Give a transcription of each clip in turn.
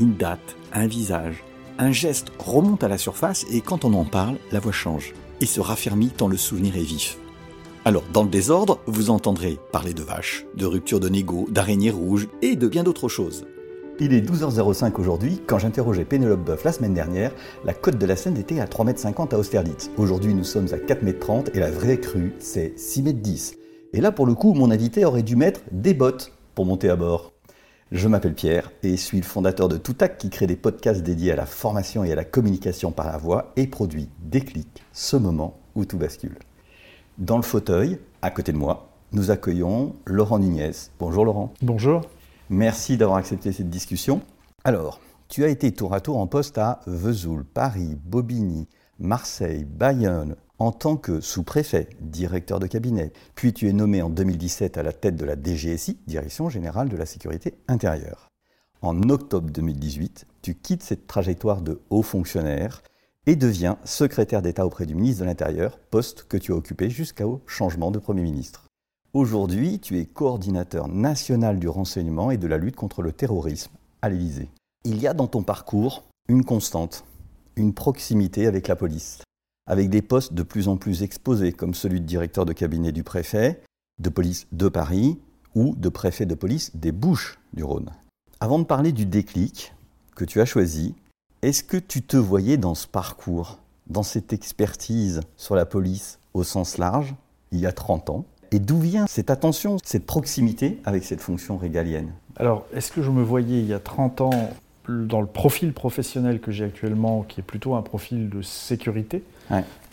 Une date, un visage, un geste remonte à la surface et quand on en parle, la voix change et se raffermit tant le souvenir est vif. Alors, dans le désordre, vous entendrez parler de vaches, de rupture de négo, d'araignées rouges et de bien d'autres choses. Il est 12h05 aujourd'hui. Quand j'interrogeais Pénélope Boeuf la semaine dernière, la côte de la Seine était à 3,50 m à Austerlitz. Aujourd'hui, nous sommes à 4,30 m et la vraie crue, c'est 6,10 m. Et là, pour le coup, mon invité aurait dû mettre des bottes pour monter à bord. Je m'appelle Pierre et suis le fondateur de Toutac qui crée des podcasts dédiés à la formation et à la communication par la voix et produit Déclic, ce moment où tout bascule. Dans le fauteuil, à côté de moi, nous accueillons Laurent Nunez. Bonjour Laurent. Bonjour. Merci d'avoir accepté cette discussion. Alors, tu as été tour à tour en poste à Vesoul, Paris, Bobigny, Marseille, Bayonne, en tant que sous-préfet, directeur de cabinet. Puis tu es nommé en 2017 à la tête de la DGSI, Direction générale de la sécurité intérieure. En octobre 2018, tu quittes cette trajectoire de haut fonctionnaire et deviens secrétaire d'État auprès du ministre de l'Intérieur, poste que tu as occupé jusqu'au changement de Premier ministre. Aujourd'hui, tu es coordinateur national du renseignement et de la lutte contre le terrorisme à l'Élysée. Il y a dans ton parcours une constante, une proximité avec la police, avec des postes de plus en plus exposés, comme celui de directeur de cabinet du préfet de police de Paris ou de préfet de police des Bouches du Rhône. Avant de parler du déclic que tu as choisi, est-ce que tu te voyais dans ce parcours, dans cette expertise sur la police au sens large, il y a 30 ans? Et d'où vient cette attention, cette proximité avec cette fonction régalienne? Alors, est-ce que je me voyais il y a 30 ans dans le profil professionnel que j'ai actuellement, qui est plutôt un profil de sécurité,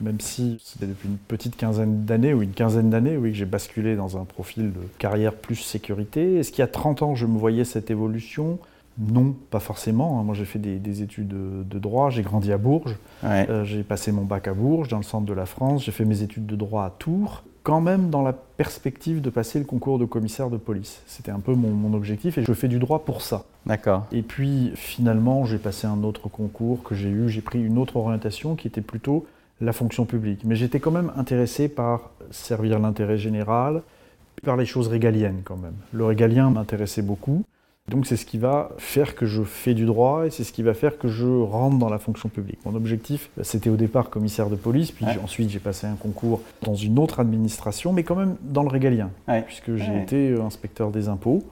même si c'était depuis une petite quinzaine d'années ou une quinzaine d'années, oui, que j'ai basculé dans un profil de carrière plus sécurité. Est-ce qu'il y a 30 ans, je me voyais cette évolution? Non, pas forcément. Hein. Moi, j'ai fait des, études de, droit. J'ai grandi à Bourges. Euh, j'ai passé mon bac à Bourges, dans le centre de la France. J'ai fait mes études de droit à Tours quand même dans la perspective de passer le concours de commissaire de police. C'était un peu mon, objectif et je fais du droit pour ça. D'accord. Et puis finalement, j'ai passé un autre concours que j'ai eu, j'ai pris une autre orientation qui était plutôt la fonction publique. Mais j'étais quand même intéressé par servir l'intérêt général, par les choses régaliennes quand même. Le régalien m'intéressait beaucoup. Donc c'est ce qui va faire que je fais du droit et c'est ce qui va faire que je rentre dans la fonction publique. Mon objectif, c'était au départ commissaire de police, puis ensuite j'ai passé un concours dans une autre administration, mais quand même dans le régalien, puisque j'ai été euh, inspecteur des impôts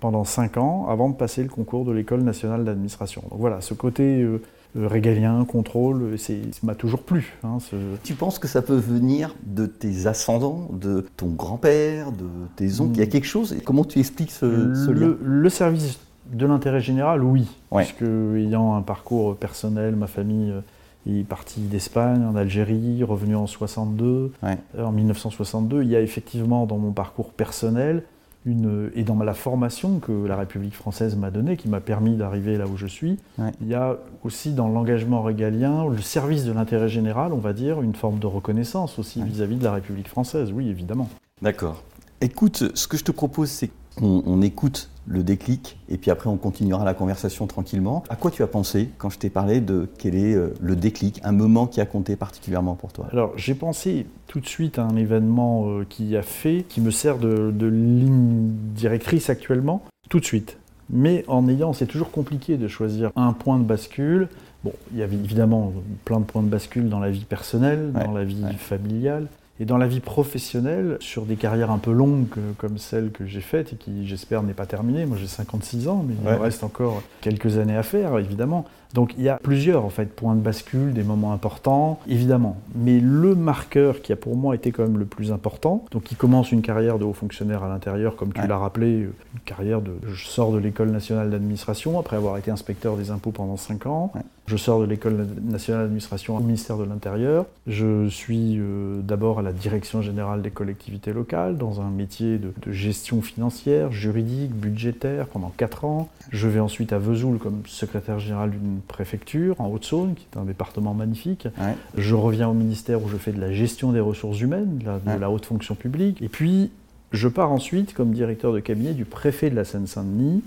pendant 5 ans avant de passer le concours de l'école nationale d'administration. Donc voilà, ce côté euh, régalien, contrôle, ça m'a toujours plu. Hein, tu penses que ça peut venir de tes ascendants, de ton grand-père, de tes oncles? Il y a hmm. quelque chose? Comment tu expliques ce, lien? le, service de l'intérêt général, oui. Puisque ayant un parcours personnel, ma famille euh, est partie d'Espagne, en Algérie, revenu en 62. En 1962, il y a effectivement dans mon parcours personnel et dans la formation que la République française m'a donnée, qui m'a permis d'arriver là où je suis, il y a aussi dans l'engagement régalien, le service de l'intérêt général, on va dire, une forme de reconnaissance aussi vis-à-vis -vis de la République française, oui, évidemment. D'accord. Écoute, ce que je te propose, c'est on, écoute le déclic et puis après on continuera la conversation tranquillement. À quoi tu as pensé quand je t'ai parlé de quel est euh, le déclic, un moment qui a compté particulièrement pour toi? Alors j'ai pensé tout de suite à un événement euh, qui a fait, qui me sert de, ligne directrice actuellement, tout de suite. Mais en ayant, c'est toujours compliqué de choisir un point de bascule. Bon, il y avait évidemment plein de points de bascule dans la vie personnelle, dans la vie familiale. Et dans la vie professionnelle, sur des carrières un peu longues comme celle que j'ai faite et qui, j'espère, n'est pas terminée, moi j'ai 56 ans, mais il me reste encore quelques années à faire, évidemment. Donc il y a plusieurs en fait points de bascule, des moments importants, évidemment. Mais le marqueur qui a pour moi été quand même le plus important, donc qui commence une carrière de haut fonctionnaire à l'intérieur, comme tu l'as rappelé, une carrière de, je sors de l'école nationale d'administration après avoir été inspecteur des impôts pendant 5 ans. Je sors de l'école nationale d'administration au ministère de l'Intérieur. Je suis euh, d'abord à la direction générale des collectivités locales, dans un métier de, gestion financière, juridique, budgétaire pendant 4 ans. Je vais ensuite à Vesoul comme secrétaire général d'une préfecture en Haute-Saône, qui est un département magnifique. Je reviens au ministère où je fais de la gestion des ressources humaines, de la haute fonction publique. Et puis, je pars ensuite comme directeur de cabinet du préfet de la Seine-Saint-Denis,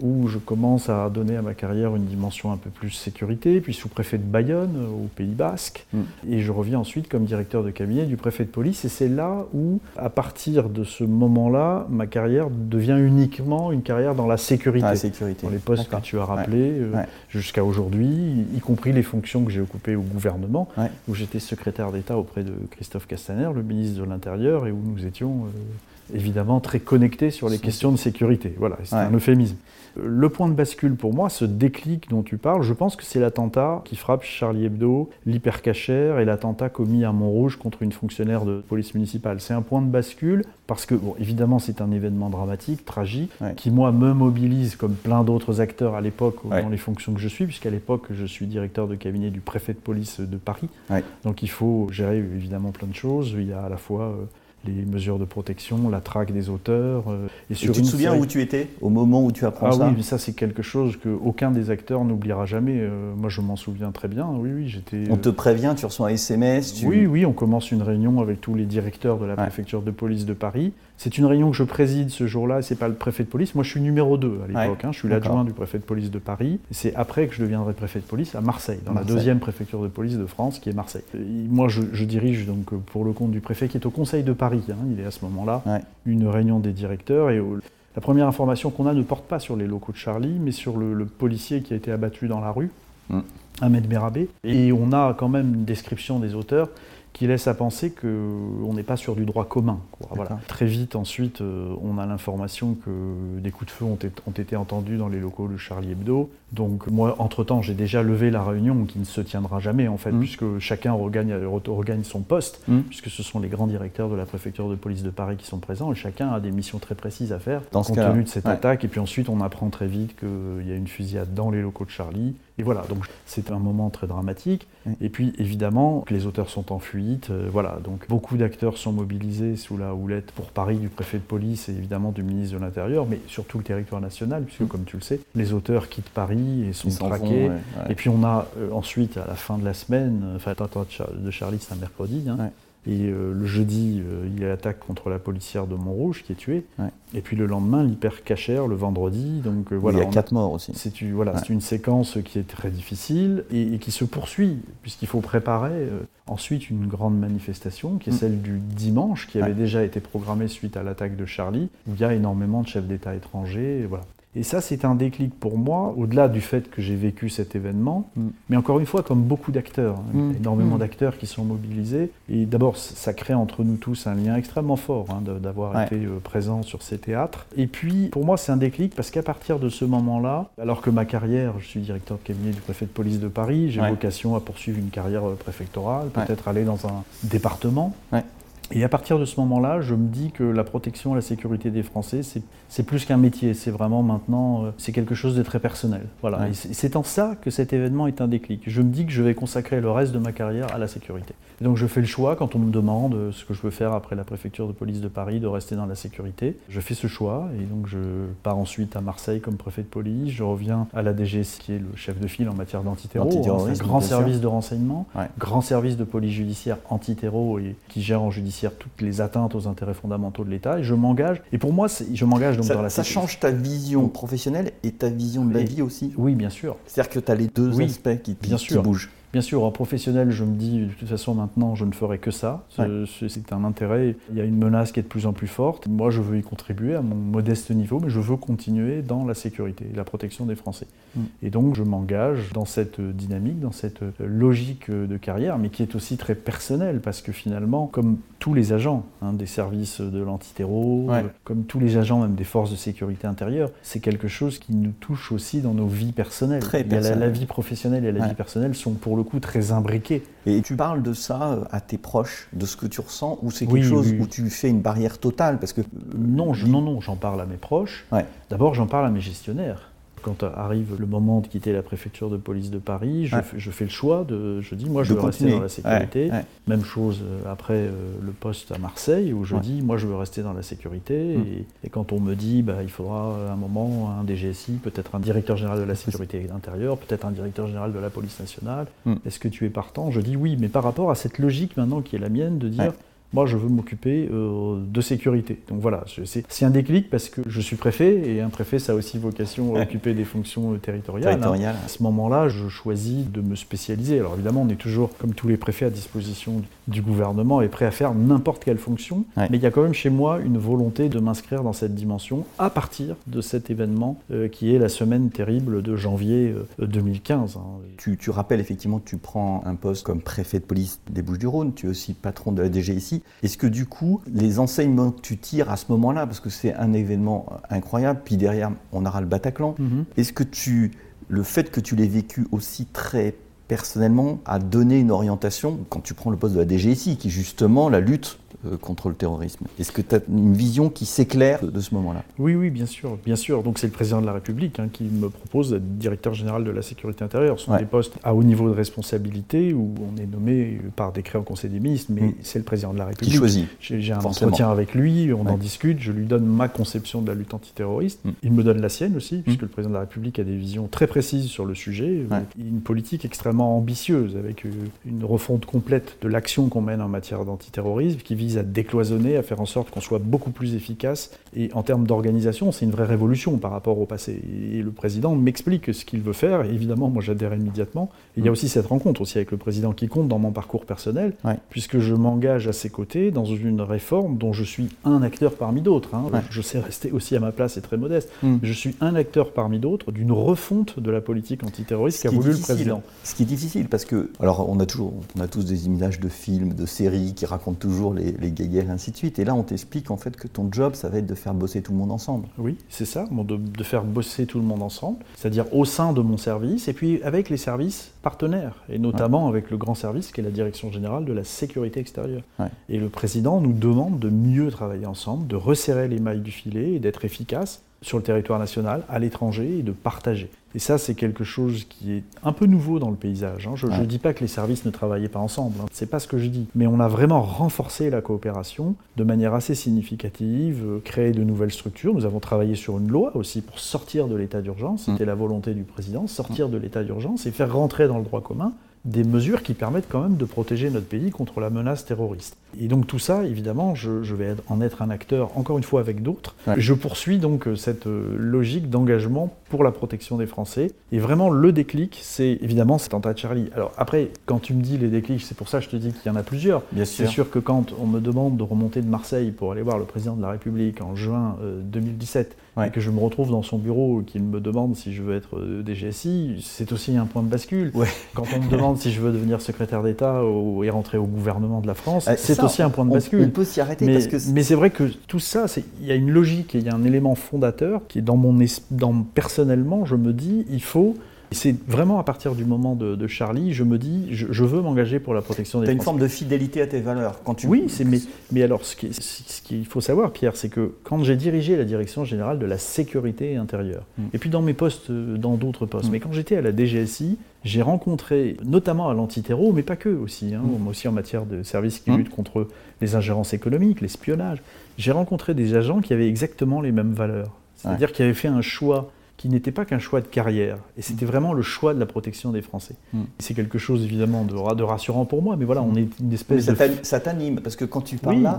où je commence à donner à ma carrière une dimension un peu plus sécurité, puis sous-préfet de Bayonne, euh, au Pays Basque, mm. et je reviens ensuite comme directeur de cabinet du préfet de police, et c'est là où, à partir de ce moment-là, ma carrière devient uniquement une carrière dans la sécurité, la sécurité. dans les postes que tu as rappelés euh, jusqu'à aujourd'hui, y compris les fonctions que j'ai occupées au gouvernement, où j'étais secrétaire d'État auprès de Christophe Castaner, le ministre de l'Intérieur, et où nous étions... Euh, évidemment très connecté sur les questions de sécurité. Voilà, c'est un euphémisme. Le point de bascule pour moi, ce déclic dont tu parles, je pense que c'est l'attentat qui frappe Charlie Hebdo, l'hypercachère et l'attentat commis à Montrouge contre une fonctionnaire de police municipale. C'est un point de bascule parce que, bon, évidemment, c'est un événement dramatique, tragique, qui, moi, me mobilise comme plein d'autres acteurs à l'époque dans les fonctions que je suis, puisqu'à l'époque, je suis directeur de cabinet du préfet de police de Paris. Donc il faut gérer évidemment plein de choses. Il y a à la fois... Euh, les mesures de protection, la traque des auteurs. Euh, et, tu te souviens où tu étais au moment où tu apprends ça Ah oui, mais ça c'est quelque chose qu'aucun des acteurs n'oubliera jamais. Euh, moi je m'en souviens très bien, oui, oui, j'étais... On te prévient, tu reçois un SMS Oui, oui, on commence une réunion avec tous les directeurs de la préfecture de police de Paris. C'est une réunion que je préside ce jour-là, c'est pas le préfet de police. Moi, je suis numéro 2 à l'époque. Hein. je suis l'adjoint du préfet de police de Paris. C'est après que je deviendrai préfet de police à Marseille, dans la deuxième préfecture de police de France, qui est Marseille. moi, je, dirige donc pour le compte du préfet qui est au Conseil de Paris. Hein. il est à ce moment-là une réunion des directeurs et la première information qu'on a ne porte pas sur les locaux de Charlie, mais sur le, policier qui a été abattu dans la rue, mm. Ahmed Merabé. Et on a quand même une description des auteurs qui laisse à penser qu'on n'est pas sur du droit commun. Voilà. Très vite, ensuite, euh, on a l'information que des coups de feu ont, ont, été entendus dans les locaux de Charlie Hebdo. Donc moi, entre-temps, j'ai déjà levé la réunion qui ne se tiendra jamais, en fait, mmh. puisque chacun regagne, regagne son poste, mmh. puisque ce sont les grands directeurs de la préfecture de police de Paris qui sont présents, et chacun a des missions très précises à faire, dans compte tenu de cette attaque. Et puis ensuite, on apprend très vite qu'il y a une fusillade dans les locaux de Charlie. Et voilà, donc c'est un moment très dramatique. Et puis évidemment, les auteurs sont en fuite. Euh, voilà, donc beaucoup d'acteurs sont mobilisés sous la houlette pour Paris du préfet de police et évidemment du ministre de l'Intérieur, mais surtout le territoire national, puisque mmh. comme tu le sais, les auteurs quittent Paris et sont traqués. Et puis on a euh, ensuite, à la fin de la semaine, enfin, l'attentat de Charlie, c'est un mercredi, hein, et euh, le jeudi, euh, il y a l'attaque contre la policière de Montrouge qui est tuée. Et puis le lendemain, l'hypercachère, le vendredi. Donc, voilà, il y a quatre morts aussi. C'est voilà, une séquence qui est très difficile et, qui se poursuit, puisqu'il faut préparer ensuite une grande manifestation, qui est mm. celle du dimanche, qui avait déjà été programmée suite à l'attaque de Charlie, où il y a énormément de chefs d'État étrangers. Voilà. Et ça, c'est un déclic pour moi, au-delà du fait que j'ai vécu cet événement. Mm. Mais encore une fois, comme beaucoup d'acteurs, mm. énormément mm. d'acteurs qui sont mobilisés. Et d'abord, ça crée entre nous tous un lien extrêmement fort hein, d'avoir été euh, présent sur ces théâtres. Et puis, pour moi, c'est un déclic parce qu'à partir de ce moment-là, alors que ma carrière, je suis directeur de cabinet du préfet de police de Paris, j'ai vocation à poursuivre une carrière euh, préfectorale, peut-être aller dans un département. Et à partir de ce moment-là, je me dis que la protection et la sécurité des Français, c'est plus qu'un métier, c'est vraiment maintenant, euh, c'est quelque chose de très personnel. Voilà. C'est en ça que cet événement est un déclic. Je me dis que je vais consacrer le reste de ma carrière à la sécurité. Et donc je fais le choix, quand on me demande euh, ce que je veux faire après la préfecture de police de Paris, de rester dans la sécurité. Je fais ce choix et donc je pars ensuite à Marseille comme préfet de police. Je reviens à la DGS qui est le chef de file en matière d'antiterrorisme, grand service de renseignement, grand service de police judiciaire antiterro et qui gère en judiciaire toutes les atteintes aux intérêts fondamentaux de l'État. Et je m'engage. Et pour moi, je m'engage donc ça, dans la Ça change ta vision professionnelle et ta vision de la vie aussi Oui, bien sûr. C'est-à-dire que tu as les deux aspects qui, bien sûr. bougent. Bien sûr, en professionnel, je me dis, de toute façon, maintenant, je ne ferai que ça. C'est un intérêt. Il y a une menace qui est de plus en plus forte. Moi, je veux y contribuer à mon modeste niveau, mais je veux continuer dans la sécurité la protection des Français. Mm. Et donc, je m'engage dans cette dynamique, dans cette logique de carrière, mais qui est aussi très personnelle, parce que finalement, comme tous les agents hein, des services de l'antiterro, comme tous les agents même des forces de sécurité intérieure, c'est quelque chose qui nous touche aussi dans nos vies personnelles. Très la, vie professionnelle et la vie personnelle sont pour le coup très imbriqués. Et tu parles de ça euh, à tes proches, de ce que tu ressens, ou c'est quelque chose où tu fais une barrière totale? Parce que non, non, non, j'en parle à mes proches. D'abord, j'en parle à mes gestionnaires quand arrive le moment de quitter la préfecture de police de Paris, je, fais le choix de, je dis, moi je veux rester dans la sécurité. Même chose euh, après euh, le poste à Marseille, où je dis, moi je veux rester dans la sécurité. Hum. Et, quand on me dit, bah, il faudra un moment un DGSI, peut-être un directeur général de la sécurité intérieure, peut-être un directeur général de la police nationale, hum. est-ce que tu es partant? Je dis oui, mais par rapport à cette logique maintenant qui est la mienne de dire, moi, je veux m'occuper euh, de sécurité. Donc voilà, c'est un déclic parce que je suis préfet et un préfet, ça a aussi vocation à occuper des fonctions euh, territoriales. Hein. À ce moment-là, je choisis de me spécialiser. Alors évidemment, on est toujours, comme tous les préfets, à disposition du gouvernement et prêt à faire n'importe quelle fonction. Mais il y a quand même chez moi une volonté de m'inscrire dans cette dimension à partir de cet événement euh, qui est la semaine terrible de janvier 2015. Hein. Tu, tu rappelles effectivement que tu prends un poste comme préfet de police des Bouches-du-Rhône. Tu es aussi patron de la DGIC. Est-ce que du coup, les enseignements que tu tires à ce moment-là, parce que c'est un événement incroyable, puis derrière, on aura le Bataclan, mhm. est-ce que tu, le fait que tu l'aies vécu aussi très personnellement a donné une orientation quand tu prends le poste de la DGSI, qui est justement la lutte euh, contre le terrorisme. Est-ce que tu as une vision qui s'éclaire de ce moment-là? Oui, oui, bien sûr, bien sûr. Donc c'est le président de la République hein, qui me propose d'être directeur général de la sécurité intérieure. Ce sont des postes à haut niveau de responsabilité où on est nommé par décret en Conseil des ministres, mais mm. c'est le président de la République. Qui choisit J'ai un entretien avec lui, on en discute, je lui donne ma conception de la lutte antiterroriste. Mm. Il me donne la sienne aussi, puisque mm. le président de la République a des visions très précises sur le sujet. Une politique extrêmement ambitieuse avec euh, une refonte complète de l'action qu'on mène en matière d'antiterrorisme qui vise à décloisonner, à faire en sorte qu'on soit beaucoup plus efficace. Et en termes d'organisation, c'est une vraie révolution par rapport au passé. Et le président m'explique ce qu'il veut faire. évidemment, moi, j'adhère immédiatement. Et il y a mm. aussi cette rencontre aussi avec le président qui compte dans mon parcours personnel, puisque je m'engage à ses côtés dans une réforme dont je suis un acteur parmi d'autres. Hein. Je sais rester aussi à ma place et très modeste. Mm. Je suis un acteur parmi d'autres d'une refonte de la politique antiterroriste qu'a voulu le président. Ce qui est difficile, parce que, alors, on a toujours, on a tous des images de films, de séries qui racontent toujours les, les guerres, et ainsi de suite. Et là, on t'explique en fait que ton job, ça va être de faire bosser tout le monde ensemble. Oui, c'est ça, de, de, faire bosser tout le monde ensemble, c'est-à-dire au sein de mon service, et puis avec les services partenaires, et notamment avec le grand service qui est la Direction générale de la sécurité extérieure. Et le président nous demande de mieux travailler ensemble, de resserrer les mailles du filet et d'être efficace sur le territoire national, à l'étranger, et de partager. Et ça, c'est quelque chose qui est un peu nouveau dans le paysage. Hein. Je ne dis pas que les services ne travaillaient pas ensemble, hein. c'est pas ce que je dis. Mais on a vraiment renforcé la coopération de manière assez significative, euh, créé de nouvelles structures. Nous avons travaillé sur une loi aussi pour sortir de l'état d'urgence. C'était mm. la volonté du président, sortir de l'état d'urgence et faire rentrer dans le droit commun des mesures qui permettent quand même de protéger notre pays contre la menace terroriste. Et donc tout ça, évidemment, je, vais en être un acteur, encore une fois, avec d'autres. Je poursuis donc euh, cette euh, logique d'engagement pour la protection des Français. Et vraiment, le déclic, c'est évidemment cet attentat de Charlie. Alors après, quand tu me dis les déclics, c'est pour ça que je te dis qu'il y en a plusieurs. C'est sûr que quand on me demande de remonter de Marseille pour aller voir le président de la République en juin 2017, euh, et que je me retrouve dans son bureau, qu'il me demande si je veux être DGSI, c'est aussi un point de bascule. Quand on me demande si je veux devenir secrétaire d'État et rentrer au gouvernement de la France, euh, c'est aussi un point de bascule. On peut s'y arrêter mais, parce que... Mais c'est vrai que tout ça, il y a une logique et il y a un élément fondateur qui est dans mon... Dans, personnellement, je me dis, il faut c'est vraiment à partir du moment de, Charlie, je me dis, je, veux m'engager pour la protection des Français. Tu as une forme de fidélité à tes valeurs. Quand tu... Oui, mais, mais alors ce qu'il faut savoir, Pierre, c'est que quand j'ai dirigé la direction générale de la sécurité intérieure, mm. et puis dans mes postes, dans d'autres postes, mm. mais quand j'étais à la DGSI, j'ai rencontré, notamment à l'antiterro, mais pas que aussi, hein, mm. aussi en matière de services qui luttent contre les ingérences économiques, l'espionnage, j'ai rencontré des agents qui avaient exactement les mêmes valeurs. C'est-à-dire qui avaient fait un choix qui n'était pas qu'un choix de carrière, et c'était mm. vraiment le choix de la protection des Français. Mm. C'est quelque chose évidemment de, de, rassurant pour moi, mais voilà, on est une espèce mais ça t'anime, parce que quand tu parles là,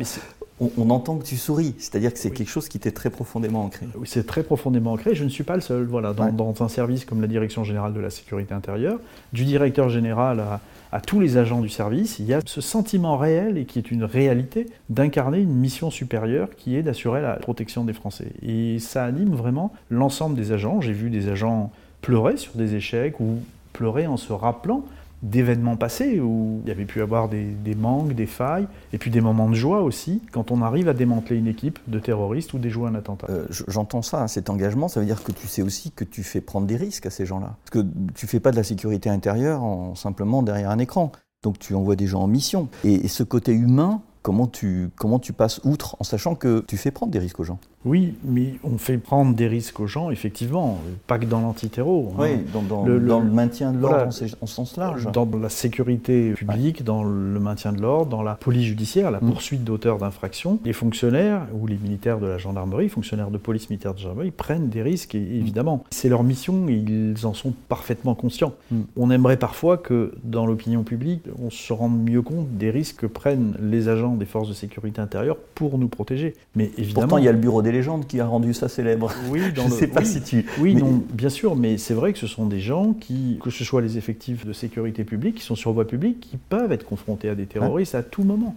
on, entend que tu souris, c'est-à-dire que c'est quelque chose qui t'est très profondément ancré. Oui, c'est très profondément ancré, je ne suis pas le seul. Voilà, dans, dans, un service comme la Direction Générale de la Sécurité Intérieure, du directeur général à à tous les agents du service, il y a ce sentiment réel et qui est une réalité d'incarner une mission supérieure qui est d'assurer la protection des Français. Et ça anime vraiment l'ensemble des agents. J'ai vu des agents pleurer sur des échecs ou pleurer en se rappelant d'événements passés où il y avait pu avoir des, manques, des failles, et puis des moments de joie aussi, quand on arrive à démanteler une équipe de terroristes ou déjouer un attentat. Euh, j'entends ça, hein, cet engagement, ça veut dire que tu sais aussi que tu fais prendre des risques à ces gens-là. Parce que tu fais pas de la sécurité intérieure en, simplement derrière un écran. Donc tu envoies des gens en mission. Et, et ce côté humain, comment tu, comment tu passes outre en sachant que tu fais prendre des risques aux gens? Oui, mais on fait prendre des risques aux gens, effectivement, pas que dans l'antiterreau. Hein. Oui, dans, le, maintien de l'ordre en, sens large. Dans la sécurité publique, dans le maintien de l'ordre, dans la police judiciaire, la mm. poursuite d'auteurs d'infractions. Les fonctionnaires ou les militaires de la gendarmerie, fonctionnaires de police militaire de gendarmerie, prennent des risques, et, mm. évidemment. C'est leur mission et ils en sont parfaitement conscients. Mm. On aimerait parfois que dans l'opinion publique, on se rende mieux compte des risques que prennent les agents des forces de sécurité intérieure pour nous protéger. Mais évidemment. Pourtant, il y a le bureau des légendes qui a rendu ça célèbre. Oui, dans Je ne sais pas si tu. Oui, non, bien sûr, mais c'est vrai que ce sont des gens qui, que ce soit les effectifs de sécurité publique, qui sont sur voie publique, qui peuvent être confrontés à des terroristes à tout moment.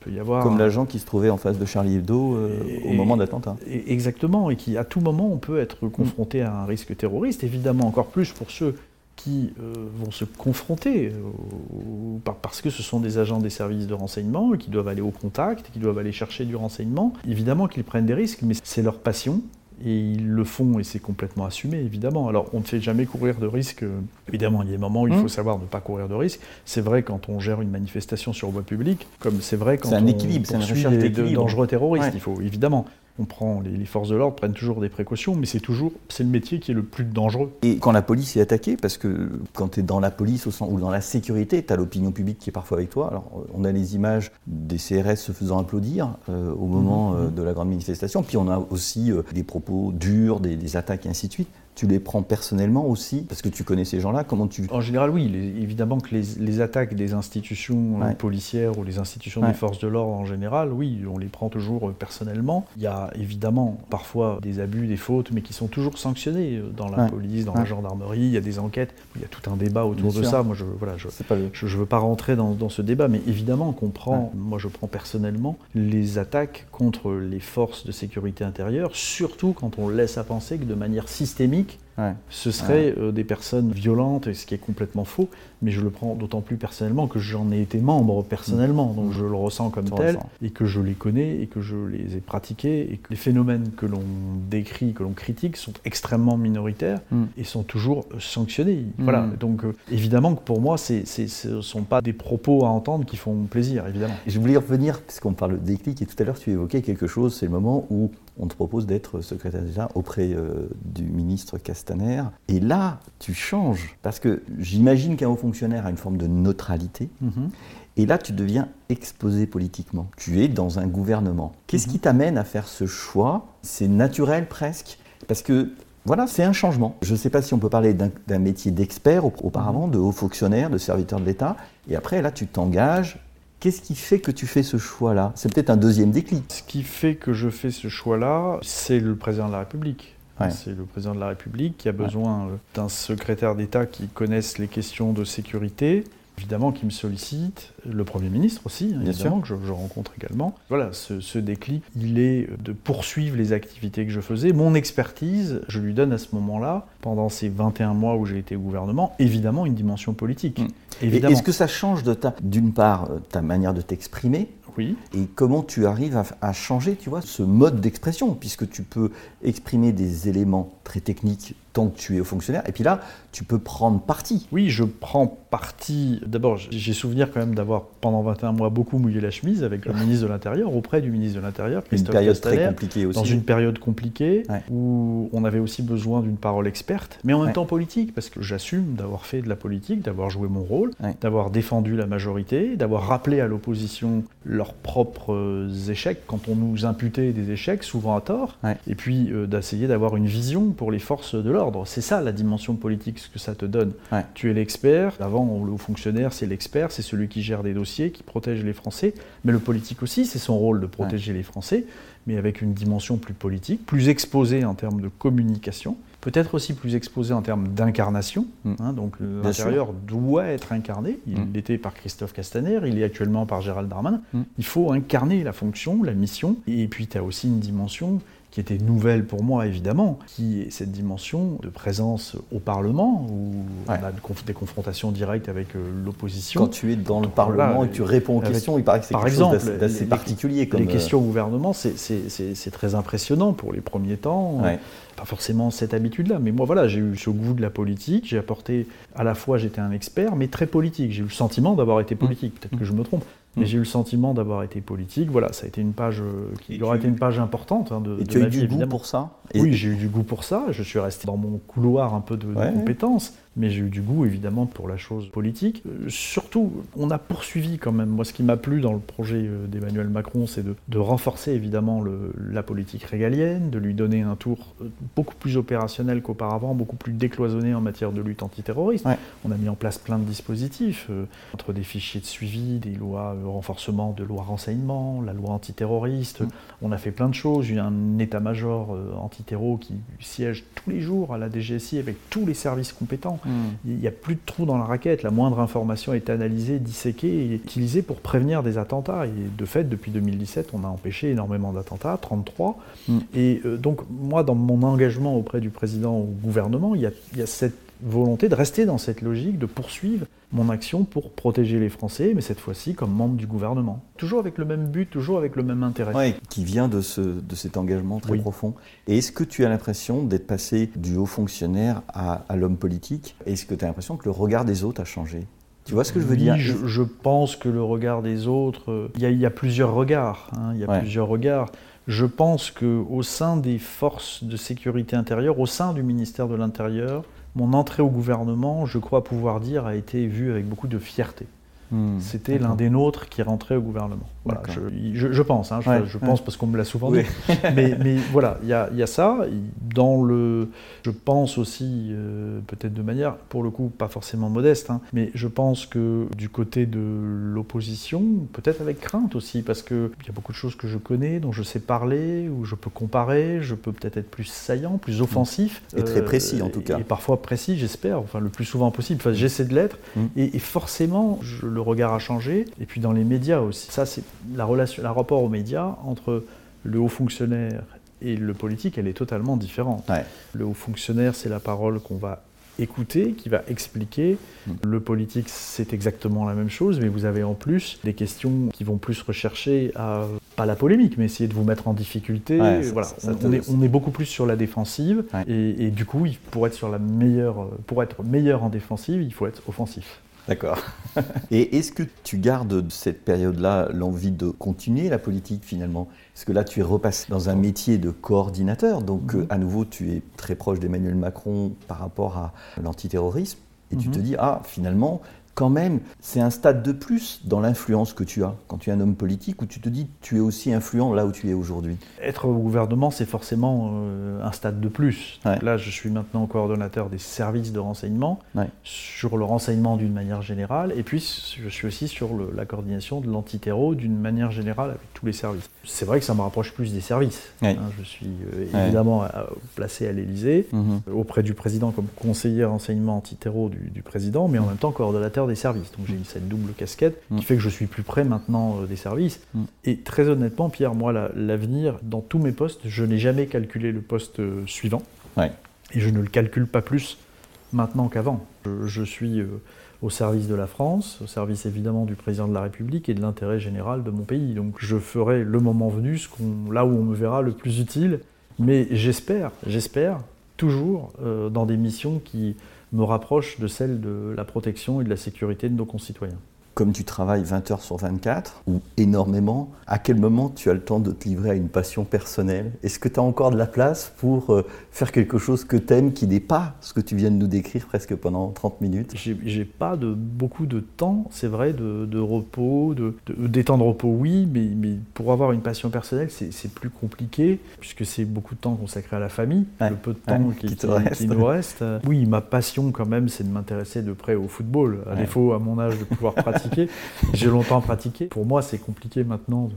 peut y avoir Comme l'agent qui se trouvait en face de Charlie Hebdo euh, au moment de l'attentat. Exactement, et qui à tout moment on peut être confronté à un risque terroriste, évidemment encore plus pour ceux qui euh, vont se confronter, euh, parce que ce sont des agents des services de renseignement, qui doivent aller au contact, qui doivent aller chercher du renseignement. Évidemment qu'ils prennent des risques, mais c'est leur passion, et ils le font et c'est complètement assumé, évidemment. Alors, on ne fait jamais courir de risques. Évidemment, il y a des moments où il mmh. faut savoir ne pas courir de risques. C'est vrai quand on gère une manifestation sur voie publique, comme c'est vrai quand un on équilibre, c'est une recherche de dangereux terroristes. Il faut évidemment on prend, les, forces de l'ordre prennent toujours des précautions, mais c'est toujours, c'est le métier qui est le plus dangereux. Et quand la police est attaquée, parce que quand tu es dans la police ou dans la sécurité, tu as l'opinion publique qui est parfois avec toi. Alors, on a les images des CRS se faisant applaudir euh, au moment mmh, mmh. Euh, de la grande manifestation, puis on a aussi euh, des propos durs, des, des attaques et ainsi de suite tu les prends personnellement aussi Parce que tu connais ces gens-là, comment tu... En général, oui. évidemment que les, attaques des institutions policières ou les institutions des forces de l'ordre en général, oui, on les prend toujours euh, personnellement. Il y a évidemment parfois des abus, des fautes, mais qui sont toujours sanctionnés euh, dans la police, dans la gendarmerie. Il y a des enquêtes, il y a tout un débat autour de ça. Moi, je voilà, je, je, veux pas rentrer dans, dans, ce débat, mais évidemment qu'on prend, moi je prends personnellement les attaques contre les forces de sécurité intérieure, surtout quand on laisse à penser que de manière systémique, week. Ce seraient euh, des personnes violentes, ce qui est complètement faux, mais je le prends d'autant plus personnellement que j'en ai été membre personnellement, donc je le ressens comme tel, et que je les connais, et que je les ai pratiqués, et que les phénomènes que l'on décrit, que l'on critique, sont extrêmement minoritaires, mm. et sont toujours sanctionnés. Voilà, donc euh, évidemment que pour moi, ce ne sont pas des propos à entendre qui font plaisir, évidemment. Et je voulais revenir, puisqu'on parle de déclic, et tout à l'heure tu évoquais quelque chose, c'est le moment où on te propose d'être secrétaire d'État auprès euh, du ministre Castaner. Et là, tu changes, parce que j'imagine qu'un haut fonctionnaire a une forme de neutralité. Mhm. Et là, tu deviens exposé politiquement. Tu es dans un gouvernement. Qu'est-ce mhm. qui t'amène à faire ce choix? C'est naturel presque? Parce que voilà, c'est un changement. Je ne sais pas si on peut parler d'un métier d'expert auparavant, mhm. de haut fonctionnaire, de serviteur de l'État. Et après, là, tu t'engages Qu'est-ce qui fait que tu fais ce choix-là? C'est peut-être un deuxième déclic. Ce qui fait que je fais ce choix-là, c'est le président de la République. C'est le président de la République qui a besoin euh, d'un secrétaire d'État qui connaisse les questions de sécurité, évidemment qui me sollicite, le Premier ministre aussi, hein, évidemment, que je, rencontre également. Voilà, ce, déclic, il est de poursuivre les activités que je faisais. Mon expertise, je lui donne à ce moment-là, pendant ces 21 mois où j'ai été au gouvernement, évidemment une dimension politique. Mmh. Est-ce que ça change de ta, d'une part, euh, ta manière de t'exprimer Et comment tu arrives à, à, changer, tu vois, ce mode d'expression, puisque tu peux exprimer des éléments très techniques tant que tu es au fonctionnaire. Et puis là, tu peux prendre parti. Oui, je prends parti. D'abord, j'ai souvenir quand même d'avoir, pendant 21 mois, beaucoup mouillé la chemise avec le ministre de l'Intérieur, auprès du ministre de l'Intérieur, Une période très compliquée aussi. Dans une période compliquée, où on avait aussi besoin d'une parole experte, mais en même temps politique, parce que j'assume d'avoir fait de la politique, d'avoir joué mon rôle, d'avoir défendu la majorité, d'avoir rappelé à l'opposition leurs propres échecs, quand on nous imputait des échecs, souvent à tort, et puis euh, d'essayer d'avoir une vision pour les forces de l'ordre c'est ça la dimension politique, ce que ça te donne. Tu es l'expert. Avant, le haut fonctionnaire, c'est l'expert, c'est celui qui gère des dossiers, qui protège les Français. Mais le politique aussi, c'est son rôle de protéger les Français, mais avec une dimension plus politique, plus exposée en termes de communication peut-être aussi plus exposé en termes d'incarnation. Mm. Hein, donc l'intérieur doit être incarné. Il mm. l'était par Christophe Castaner, il est actuellement par Gérald Darmanin. Mm. Il faut incarner la fonction, la mission. Et puis tu as aussi une dimension qui était nouvelle pour moi évidemment, qui est cette dimension de présence au Parlement, où on a des confrontations directes avec euh, l'opposition. Quand tu es dans le Parlement et que tu réponds aux questions, il paraît que c'est quelque exemple, chose d'assez particulier. Comme les euh, questions au gouvernement, c'est très impressionnant pour les premiers temps. Pas forcément cette habitude-là, mais moi voilà, j'ai eu ce goût de la politique, j'ai apporté, à la fois j'étais un expert, mais très politique. J'ai eu le sentiment d'avoir été politique, peut-être que je me trompe, mais j'ai eu le sentiment d'avoir été politique. Voilà, ça a été une page qui aurait été une page importante hein, de, et tu as eu du goût pour ça? Oui, j'ai eu du goût pour ça. Je suis resté dans mon couloir un peu de, compétences mais j'ai eu du goût évidemment pour la chose politique. Euh, surtout, on a poursuivi quand même. Moi, ce qui m'a plu dans le projet euh, d'Emmanuel Macron, c'est de, renforcer évidemment la politique régalienne, de lui donner un tour euh, beaucoup plus opérationnel qu'auparavant, beaucoup plus décloisonné en matière de lutte antiterroriste. On a mis en place plein de dispositifs, entre des fichiers de suivi, des lois renforcement de lois renseignement, la loi antiterroriste. Mm. On a fait plein de choses. Il y a un état-major antiterror qui siège tous les jours à la DGSI avec tous les services compétents. Il n'y a plus de trous dans la raquette. La moindre information est analysée, disséquée et utilisée pour prévenir des attentats. Et de fait, depuis 2017, on a empêché énormément d'attentats, 33. Mm. Et euh, donc, moi, dans mon engagement auprès du président au gouvernement, il y a cette volonté de rester dans cette logique, de poursuivre mon action pour protéger les Français, mais cette fois-ci comme membre du gouvernement. Toujours avec le même but, toujours avec le même intérêt. Oui, qui vient de, ce, de cet engagement très profond. Et est-ce que tu as l'impression d'être passé du haut fonctionnaire à, l'homme politique? Est-ce que tu as l'impression que le regard des autres a changé? Tu vois ce que je veux dire? je, je, pense que le regard des autres, il y, a plusieurs regards. Hein, il y a plusieurs regards. Je pense qu'au sein des forces de sécurité intérieure, au sein du ministère de l'Intérieur, mon entrée au gouvernement, je crois pouvoir dire, a été vue avec beaucoup de fierté. Hmm, C'était l'un des nôtres qui rentrait au gouvernement. Voilà, je, pense, hein, je, pense parce qu'on me l'a souvent dit. mais, mais, voilà, il y a, ça. Dans le, je pense aussi, euh, peut-être de manière, pour le coup, pas forcément modeste, hein, mais je pense que du côté de l'opposition, peut-être avec crainte aussi, parce qu'il y a beaucoup de choses que je connais, dont je sais parler, où je peux comparer, je peux peut-être être plus saillant, plus offensif. Et très précis en tout cas. Et parfois précis, j'espère, enfin le plus souvent possible. Enfin, j'essaie de l'être. Mm. Et, et, forcément, je, le regard a changé. Et puis dans les médias aussi. Ça, c'est la relation, le rapport aux médias entre le haut fonctionnaire et le politique, elle est totalement différente. Le haut fonctionnaire, c'est la parole qu'on va écouter, qui va expliquer. Mm. Le politique, c'est exactement la même chose, mais vous avez en plus des questions qui vont plus rechercher à, pas la polémique, mais essayer de vous mettre en difficulté. voilà. on, est, beaucoup plus sur la défensive, et, et, du coup, pour être, sur la meilleure, pour être meilleur en défensive, il faut être offensif. D'accord. Et est-ce que tu gardes de cette période-là l'envie de continuer la politique finalement? Parce que là, tu es repassé dans un métier de coordinateur, donc mhm. euh, à nouveau, tu es très proche d'Emmanuel Macron par rapport à l'antiterrorisme. Et tu te mhm. dis, ah, finalement, quand même, c'est un stade de plus dans l'influence que tu as quand tu es un homme politique où tu te dis tu es aussi influent là où tu es aujourd'hui. Être au gouvernement, c'est forcément euh, un stade de plus. Là, je suis maintenant coordonnateur des services de renseignement sur le renseignement d'une manière générale et puis je suis aussi sur la coordination de l'antiterro d'une manière générale avec tous les services. C'est vrai que ça me rapproche plus des services. Hein. je suis euh, évidemment placé à l'Élysée mhm. auprès du président comme conseiller renseignement antiterro du, du président, mais en même temps coordonnateur des services. Donc j'ai eu cette double casquette qui mm. fait que je suis plus près maintenant euh, des services. Mm. Et très honnêtement, Pierre, moi, l'avenir, dans tous mes postes, je n'ai jamais calculé le poste euh, suivant. Et je ne le calcule pas plus maintenant qu'avant. Je, suis euh, au service de la France, au service évidemment du président de la République et de l'intérêt général de mon pays. Donc je ferai le moment venu ce là où on me verra le plus utile. Mais j'espère, j'espère toujours dans des missions qui me rapproche de celle de la protection et de la sécurité de nos concitoyens comme tu travailles 20 heures sur 24, ou énormément, à quel moment tu as le temps de te livrer à une passion personnelle? Est-ce que tu as encore de la place pour euh, faire quelque chose que tu aimes, qui n'est pas ce que tu viens de nous décrire presque pendant 30 minutes? J'ai pas de, beaucoup de temps, c'est vrai, de, repos, de, de, temps de repos, oui, mais, mais, pour avoir une passion personnelle, c'est plus compliqué, puisque c'est beaucoup de temps consacré à la famille, le peu de temps qui, qui, nous reste. Oui, ma passion quand même, c'est de m'intéresser de près au football, à défaut à mon âge de pouvoir pratiquer J'ai longtemps pratiqué. Pour moi, c'est compliqué maintenant.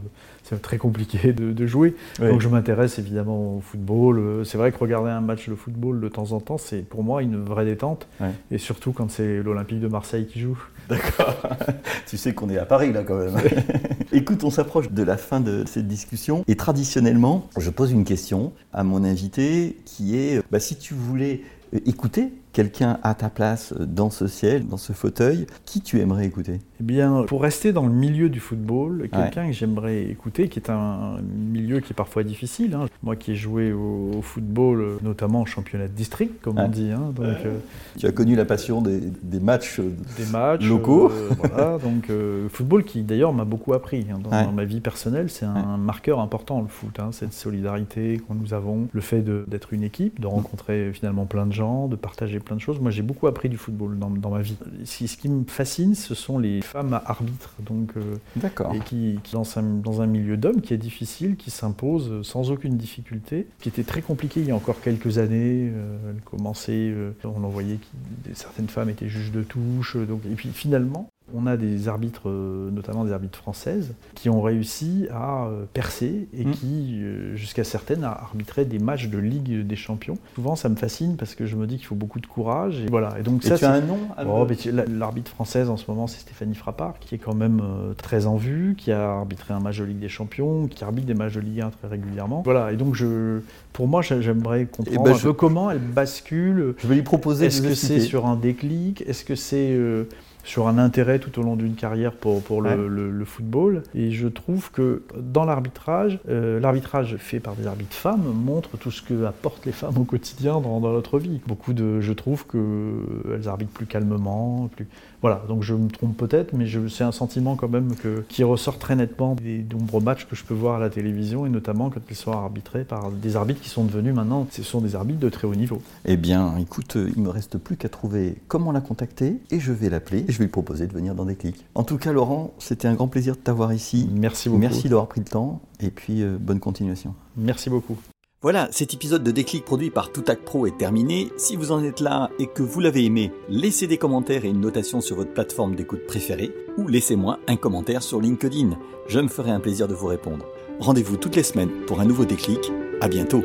C'est très compliqué de, jouer. Donc je m'intéresse évidemment au football. C'est vrai que regarder un match de football de temps en temps, c'est pour moi une vraie détente. Et surtout quand c'est l'Olympique de Marseille qui joue. D'accord. tu sais qu'on est à Paris là quand même. Écoute, on s'approche de la fin de cette discussion. Et traditionnellement, je pose une question à mon invité qui est, bah, si tu voulais écouter quelqu'un à ta place dans ce ciel, dans ce fauteuil, qui tu aimerais écouter? Eh bien, pour rester dans le milieu du football, quelqu'un que j'aimerais écouter, qui est un milieu qui est parfois difficile. Hein. Moi qui ai joué au, football, notamment en championnat de district, comme on dit. Hein. donc, euh, tu as connu la passion des, matchs, des matchs locaux. Euh, voilà, donc euh, football qui d'ailleurs m'a beaucoup appris hein. dans, ma vie personnelle. C'est un marqueur important le foot, cette solidarité que nous avons, le fait d'être une équipe, de rencontrer finalement plein de gens, de partager plein de choses. Moi, j'ai beaucoup appris du football dans, dans ma vie. Ce, ce, qui me fascine, ce sont les femmes arbitres, donc euh, et qui, qui dans, un, dans, un, milieu d'hommes qui est difficile, qui s'impose sans aucune difficulté, qui était très compliqué il y a encore quelques années. Euh, elle commençait, euh, on en voyait que certaines femmes étaient juges de touche, donc et puis finalement, on a des arbitres, euh, notamment des arbitres françaises, qui ont réussi à euh, percer et mm. qui, euh, jusqu'à certaines, arbitraient des matchs de Ligue des Champions. Souvent, ça me fascine parce que je me dis qu'il faut beaucoup de courage. Et voilà. Et donc ça, tu as un nom oh, L'arbitre française en ce moment, c'est Stéphanie Frappard, qui est quand même très en vue, qui a arbitré un match de Ligue des Champions, qui arbitre des matchs de Ligue 1 très régulièrement. Voilà. Et donc, je, pour moi, j'aimerais comprendre eh ben, un peu comment elle bascule. Je vais lui proposer. Est-ce que c'est sur un déclic? Est-ce que c'est sur un intérêt tout au long d'une carrière pour, pour le, football. Et je trouve que dans l'arbitrage, euh, l'arbitrage fait par des arbitres femmes montre tout ce que apportent les femmes au quotidien dans, dans notre vie. Beaucoup de, je trouve qu'elles arbitrent plus calmement, plus, voilà, donc je me trompe peut-être, mais c'est un sentiment quand même que, qui ressort très nettement des nombreux matchs que je peux voir à la télévision, et notamment quand ils sont arbitrés par des arbitres qui sont devenus maintenant, ce sont des arbitres de très haut niveau. Eh bien, écoute, il me reste plus qu'à trouver comment la contacter, et je vais l'appeler, je vais lui proposer de venir dans des clics. En tout cas, Laurent, c'était un grand plaisir de t'avoir ici. Merci beaucoup. Merci d'avoir pris le temps, et puis euh, bonne continuation. Merci beaucoup. Voilà, cet épisode de Déclic produit par Toutac Pro est terminé. Si vous en êtes là et que vous l'avez aimé, laissez des commentaires et une notation sur votre plateforme d'écoute préférée ou laissez-moi un commentaire sur LinkedIn. Je me ferai un plaisir de vous répondre. Rendez-vous toutes les semaines pour un nouveau déclic. À bientôt.